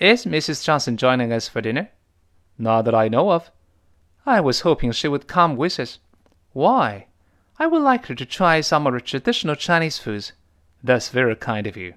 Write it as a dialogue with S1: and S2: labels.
S1: Is Mrs. Johnson joining us for dinner?" "Not that I know of." "I was hoping she would come with us." "Why?" "I would like her to try some of our traditional Chinese foods." "That's very kind of you."